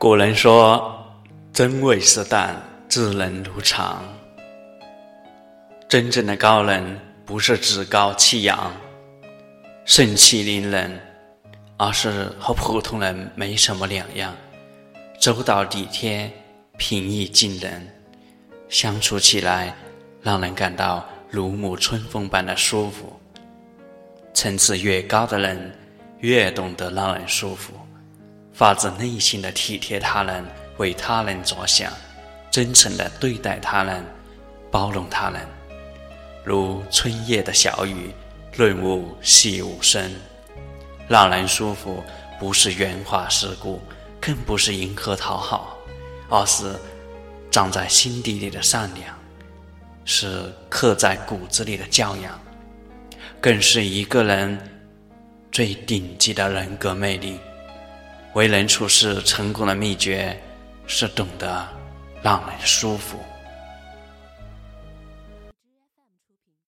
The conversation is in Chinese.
古人说：“真味是淡，知人如常。”真正的高人不是趾高气扬、盛气凌人，而是和普通人没什么两样，周到体贴、平易近人，相处起来让人感到如沐春风般的舒服。层次越高的人，越懂得让人舒服。发自内心的体贴他人，为他人着想，真诚的对待他人，包容他人，如春夜的小雨，润物细无声，让人舒服。不是圆滑世故，更不是迎合讨好，而是长在心底里的善良，是刻在骨子里的教养，更是一个人最顶级的人格魅力。为人处事成功的秘诀，是懂得让人舒服。